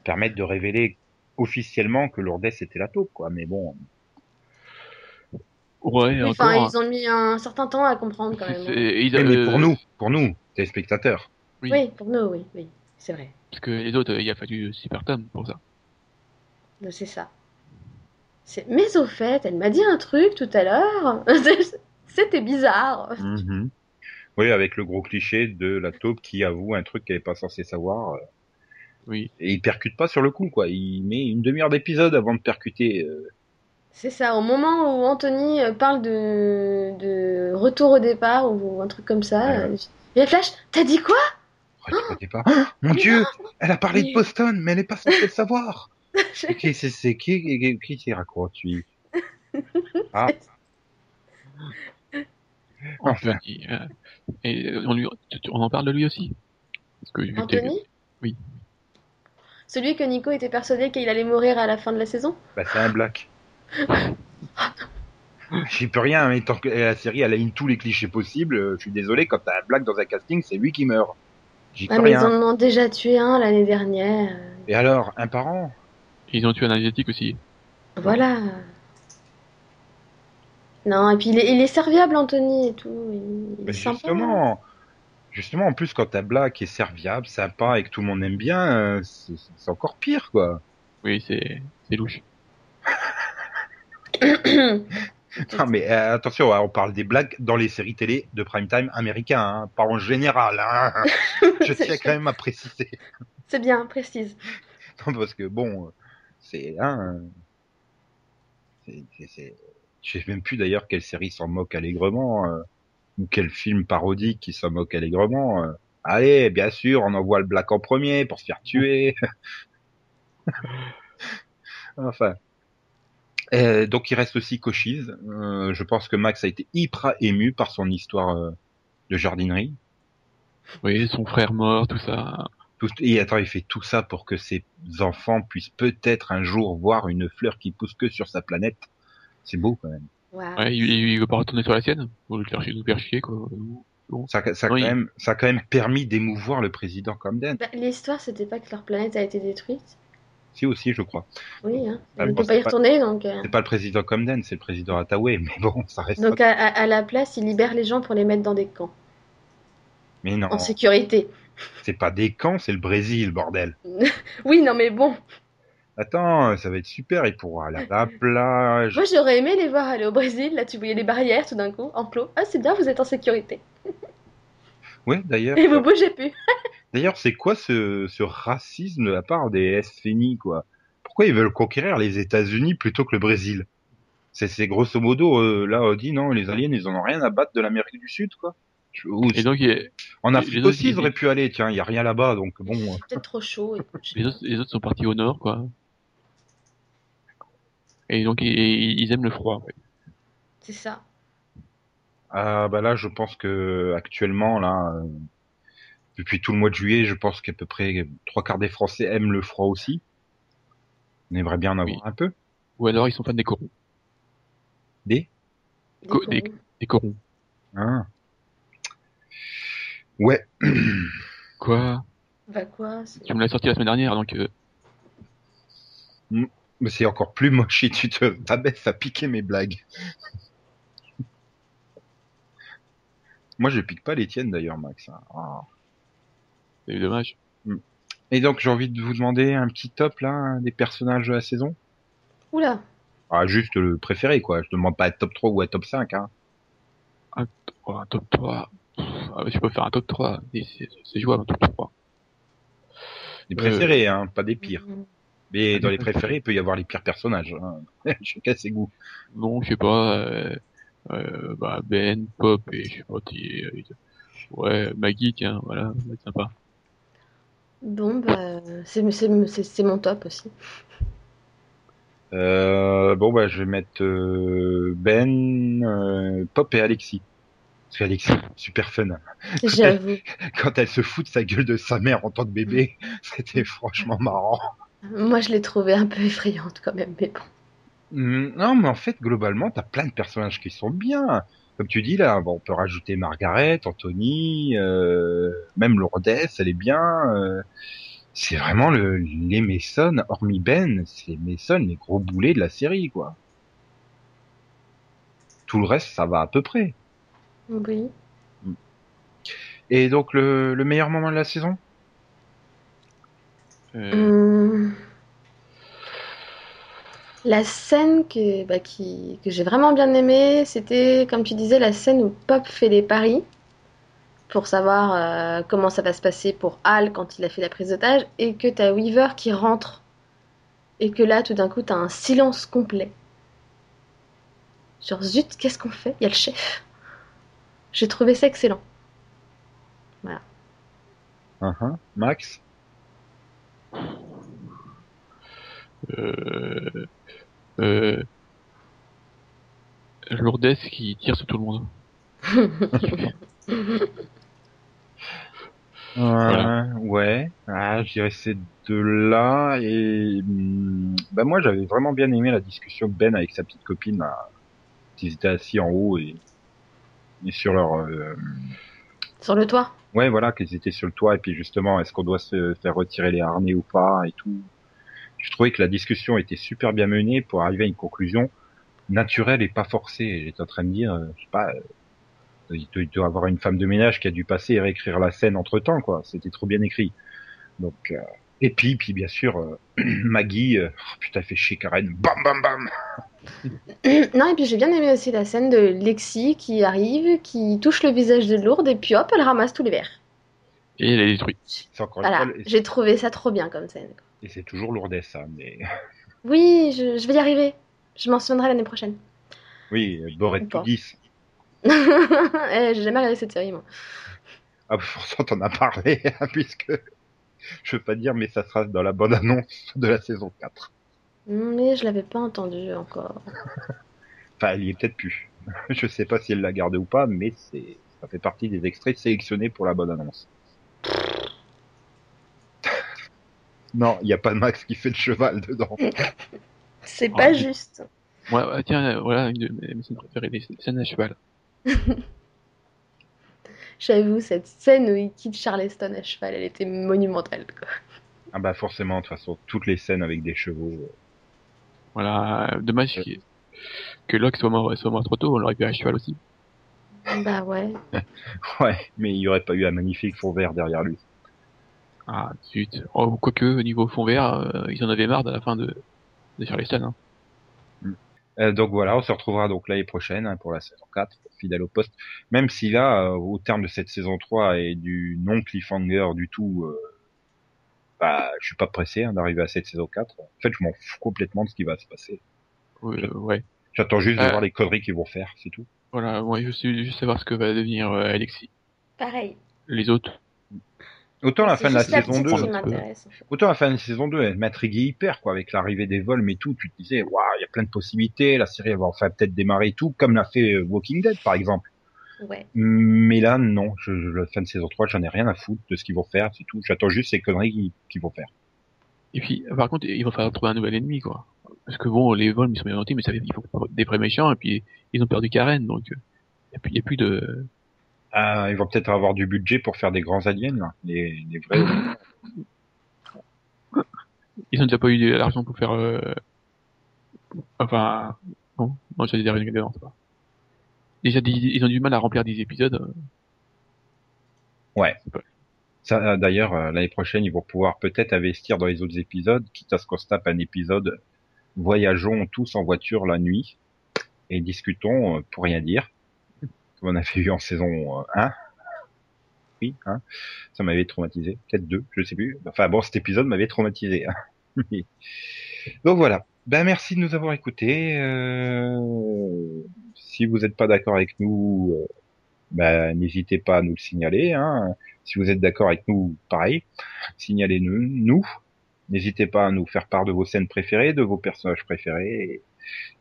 permettre de révéler officiellement que Lourdes était la taupe, quoi. Mais bon, Ouais, Oui, enfin, ils ont mis un certain temps à comprendre quand même. ils- Oui, mais euh, pour nous, pour nous, téléspectateurs. oui. Oui, pour nous, oui, oui, c'est vrai. Parce que les autres, il a fallu super Tom pour ça. C'est ça. C'est- Mais au fait, elle m'a dit un truc tout à l'heure. C'était bizarre. Mhm. Oui, avec le gros cliché de la taupe qui avoue un truc qu'elle est pas censée savoir. Oui. Et il percute pas sur le coup, quoi. Il met une demi-heure d'épisode avant de percuter. euh, C'est ça, au moment où Anthony euh, parle de, de retour au départ ou un truc comme ça. Euh, Il y a Flash, t'as dit quoi? Oh, croyais pas Ah, Mon Dieu, elle a parlé de Boston, mais elle est pas censée le savoir. Ok, c'est qui qui qui qui raconte lui? Ah, Enfin. Anthony, euh, et euh, on, lui, on en parle de lui aussi? Parce que Anthony? Oui. Celui que Nico était persuadé qu'il allait mourir à la fin de la saison? Bah c'est un black. J'y peux rien, mais tant que la série elle aligne tous les clichés possibles, euh, je suis désolé, quand t'as un black dans un casting, c'est lui qui meurt. J'y Ah, peux mais ils en ont déjà tué un l'année dernière. Et alors, un parent? Ils ont tué un asiatique aussi. Voilà. Non, et puis il est, il est serviable, Anthony, et tout. Il, il Mais est sympa. justement, justement, en plus, quand t'as Black est serviable, sympa et que tout le monde aime bien, euh, c'est encore pire, quoi. Oui, c'est c'est louche. Non, mais euh, attention, hein, on parle des blagues dans les séries télé de prime time américains, hein, pas en général. Hein. Je tiens quand même à préciser. C'est bien, précise. Non, parce que bon, euh, c'est hein, Je sais même plus d'ailleurs quelle série s'en moque allègrement, euh, ou quel film parodique qui s'en moque allègrement. euh. Allez, bien sûr, on envoie le Black en premier pour se faire tuer. enfin. Euh, donc il reste aussi Cochise. Je pense que Max a été hyper ému par son histoire de jardinerie. Oui, son frère mort, tout ça. Tout, et attends, il fait tout ça pour que ses enfants puissent peut-être un jour voir une fleur qui pousse que sur sa planète. C'est beau quand même. Ouais, il, il veut pas retourner sur la sienne Pour le faire chier, nous faire chier, quoi. Bon. Ça, ça, a Oui. quand même, ça a quand même permis d'émouvoir le président Camden. Bah, L'histoire, c'était pas que leur planète a été détruite. Si aussi, je crois. Oui, hein. Ah, Elle ne peut pas y c'est pas- retourner, donc. euh, C'est pas le président Camden, c'est le président Hathaway, mais bon, ça reste. Donc à, à- à la place, ils libèrent les gens pour les mettre dans des camps, Mais non, en sécurité. C'est pas des camps, c'est le Brésil, bordel. Oui, non mais bon, Attends, ça va être super, il pourra aller à la plage. moi j'aurais aimé les voir aller au Brésil, là tu voyais les barrières tout d'un coup, enclos. Ah c'est bien, vous êtes en sécurité. Ouais, d'ailleurs. Et vous bougez plus. D'ailleurs, c'est quoi ce, ce racisme de la part des SFNI, quoi? Pourquoi ils veulent conquérir les États-Unis plutôt que le Brésil? C'est c'est grosso modo, euh, là, on dit non, les aliens, ils en ont rien à battre de l'Amérique du Sud, quoi. Et donc, en Afrique autres, aussi, ils auraient pu aller, tiens, il y a rien là-bas, donc bon. C'est peut-être trop chaud. et- les autres, les autres sont partis au nord, quoi. Et donc, ils, ils aiment le froid. C'est ça. Ah bah là, je pense que actuellement, là, euh, depuis tout le mois de juillet, je pense qu'à peu près trois quarts des Français aiment le froid aussi. On aimerait bien en avoir Oui. un peu. Ou alors, ils sont fans des corons. Des? Des Co- des- Des corons. hein. Ouais. Quoi? Bah quoi Tu me l'as sorti la semaine dernière, donc... euh, Mais c'est encore plus moche si tu te t'abaisses à piquer mes blagues. Moi, je pique pas les tiennes d'ailleurs, Max. hein. Ah. c'est dommage. Et donc, j'ai envie de vous demander un petit top là des personnages de la saison. Oula. Ah, juste le préféré, quoi. Je demande pas un top 3 ou un top 5, hein. Oh, un top 3. Ah, je peux faire un top 3. C'est- jouable, un top 3. Les Euh, préférés, hein, pas des pires. Mm. Mais dans les préférés, il peut y avoir les pires personnages. Hein. Chacun ses goûts. Non, je sais pas. Euh, euh, bah, Ben, Pop et je sais pas. euh, ouais, Maggie, tiens, voilà, ça va être sympa. Bon bah c'est c'est- c'est- c'est mon top aussi. Euh, bon, bah, je vais mettre euh, Ben, euh, Pop et Alexis. Parce qu'Alexis, super fun. J'avoue. Quand elle se fout de sa gueule de sa mère en tant que bébé, c'était franchement marrant. Moi je l'ai trouvée un peu effrayante quand même, mais bon. Hum, Non, mais en fait, globalement, t'as plein de personnages qui sont bien. Comme tu dis là, bon, on peut rajouter Margaret, Anthony, euh, même Lourdes, elle est bien. euh, c'est vraiment le, les Mason, hormis Ben, c'est les Mason, les gros boulets de la série, quoi. Tout le reste, ça va à peu près. Oui. Et donc, le, le meilleur moment de la saison? Euh, Hum. La scène que, bah, qui, que j'ai vraiment bien aimée, c'était, comme tu disais, la scène où Pop fait les paris pour savoir euh, comment ça va se passer pour Hal quand il a fait la prise d'otage, et que t'as Weaver qui rentre, et que là, tout d'un coup, t'as un silence complet. Genre, zut, qu'est-ce qu'on fait? Il y a le chef. J'ai trouvé ça excellent. Uhum. Max? Euh, euh, Lourdes qui tire sur tout le monde. Voilà. Euh, ouais, ah, je dirais ces deux-là. Et bah moi, j'avais vraiment bien aimé la discussion de Ben avec sa petite copine. Là. Ils étaient assis en haut et, et sur leur... euh, Sur le toit. Ouais, voilà, qu'ils étaient sur le toit. Et puis justement, est-ce qu'on doit se faire retirer les harnais ou pas et tout. Je trouvais que la discussion était super bien menée pour arriver à une conclusion naturelle et pas forcée. J'étais en train de dire, euh, je sais pas... euh, il doit, doit avoir une femme de ménage qui a dû passer et réécrire la scène entre temps, quoi. C'était trop bien écrit. Donc, euh, et puis, puis bien sûr, euh, Maggie, euh, oh, putain, elle fait chier Karen, bam, bam, bam. Non, et puis j'ai bien aimé aussi la scène de Lexi qui arrive, qui touche le visage de Lourdes, et puis hop, elle ramasse tous les verres. Et elle est détruite. C'est encore une Voilà, fois, j'ai trouvé ça trop bien comme scène. et c'est toujours lourdesse, ça, mais Oui, je, je vais y arriver. Je m'en souviendrai l'année prochaine. Oui, Boré Ou pas. 10. Eh, J'ai jamais regardé cette série, moi. Ah, pourtant, t'en as parlé, hein, puisque je veux pas dire, mais ça sera dans la bonne annonce de la saison 4. Mais je l'avais pas entendu encore. Enfin, elle y est peut-être plus. Je sais pas si elle l'a gardé ou pas, mais c'est, ça fait partie des extraits sélectionnés pour la bonne annonce. non, il n'y a pas Max qui fait le cheval dedans. C'est Oh, pas juste. Ah, tiens, euh, voilà une de mes mes scènes préférées, les scènes à cheval. J'avoue, cette scène où il quitte Charleston à cheval, elle était monumentale. Quoi. Ah bah forcément, de toute façon, toutes les scènes avec des chevaux. Voilà, dommage qu'il- que Locke soit mort, soit mort trop tôt, on l'aurait pu à cheval aussi. Bah ouais. Ouais, mais il n'y aurait pas eu un magnifique fond vert derrière lui. Ah, zut. Oh, quoique, au niveau fond vert, euh, ils en avaient marre à la fin de, de Charleston. Hein. Euh, donc voilà, on se retrouvera donc l'année prochaine hein, pour la saison 4, fidèle au poste. Même si là, euh, au terme de cette saison 3 et du non cliffhanger du tout, euh, bah, je suis pas pressé hein, d'arriver à cette saison 4. En fait, je m'en fous complètement de ce qui va se passer. Euh, ouais. J'attends juste de Euh. voir les conneries qu'ils vont faire, c'est tout. Voilà, moi, je veux juste savoir ce que va devenir euh, Alexis. Pareil. Les autres, Autant la fin de la saison petite 2, qui m'intéresse. en fait. autant la fin de saison 2, elle m'intriguait hyper, quoi, avec l'arrivée des vols, mais tout, tu te disais, waouh, il y a plein de possibilités, la série elle va enfin peut-être démarrer et tout, comme l'a fait Walking Dead, par exemple. Ouais. Mais là, non, je, je- la fin de saison 3, j'en ai rien à foutre de ce qu'ils vont faire, c'est tout. J'attends juste ces conneries qu'ils qu'ils vont faire. Et puis, par contre, il va falloir trouver un nouvel ennemi, quoi. Parce que bon, les vols, ils sont bien montés, mais ça fait, il faut des vrais méchants, et puis, ils ont perdu Karen, donc, il n'y a, plus- y a plus de... Ah, ils vont peut-être avoir du budget pour faire des grands aliens, là. Les, les vrais. Ils ont déjà pas eu l'argent pour faire, euh... enfin, non, non, j'ai déjà rien pas. Déjà, des- ils ont du mal à remplir des épisodes. euh. Ouais. Ça, euh, d'ailleurs, euh, l'année prochaine, ils vont pouvoir peut-être investir dans les autres épisodes, quitte à ce qu'on se tape un épisode voyageons tous en voiture la nuit et discutons pour rien dire, comme on a fait eu en saison euh, 1. Oui, hein. Ça m'avait traumatisé. Peut-être deux, je sais plus. Enfin bon, cet épisode m'avait traumatisé. hein. Donc voilà. Ben merci de nous avoir écoutés. Euh, si vous n'êtes pas d'accord avec nous, euh, ben, n'hésitez pas à nous le signaler. Hein. Si vous êtes d'accord avec nous, pareil, signalez-nous. Nous. N'hésitez pas à nous faire part de vos scènes préférées, de vos personnages préférés.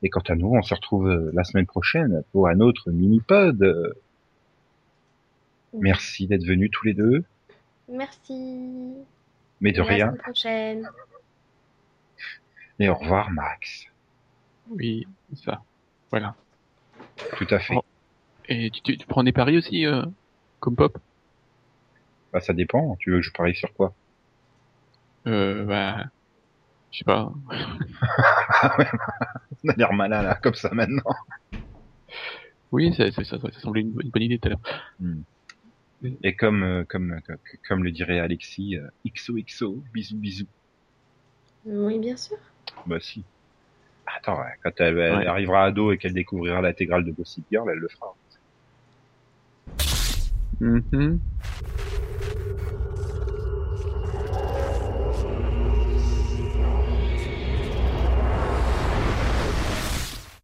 Et, quant à nous, on se retrouve euh, la semaine prochaine pour un autre mini-pod. Merci d'être venus tous les deux. Merci. Mais de À la rien. semaine prochaine. Et au revoir, Max. Oui, ça. Voilà. Tout à fait. Oh. Et tu, tu, tu prends des paris aussi, euh, comme Pop? Bah, ça dépend. Tu veux que je parie sur quoi? Euh, bah, je sais pas. On a l'air malin là, comme ça maintenant. Oui, ça, ça, ça, ça semblait une, bonne- une bonne idée tout à l'heure. Et comme euh, comme comme, comme le dirait Alexis, euh, XOXO, bisous bisous. Oui, bien sûr. Bah si. Attends, quand elle, elle Ouais. arrivera ado et qu'elle découvrira l'intégrale de Gossip Girl, elle le fera. Mhm.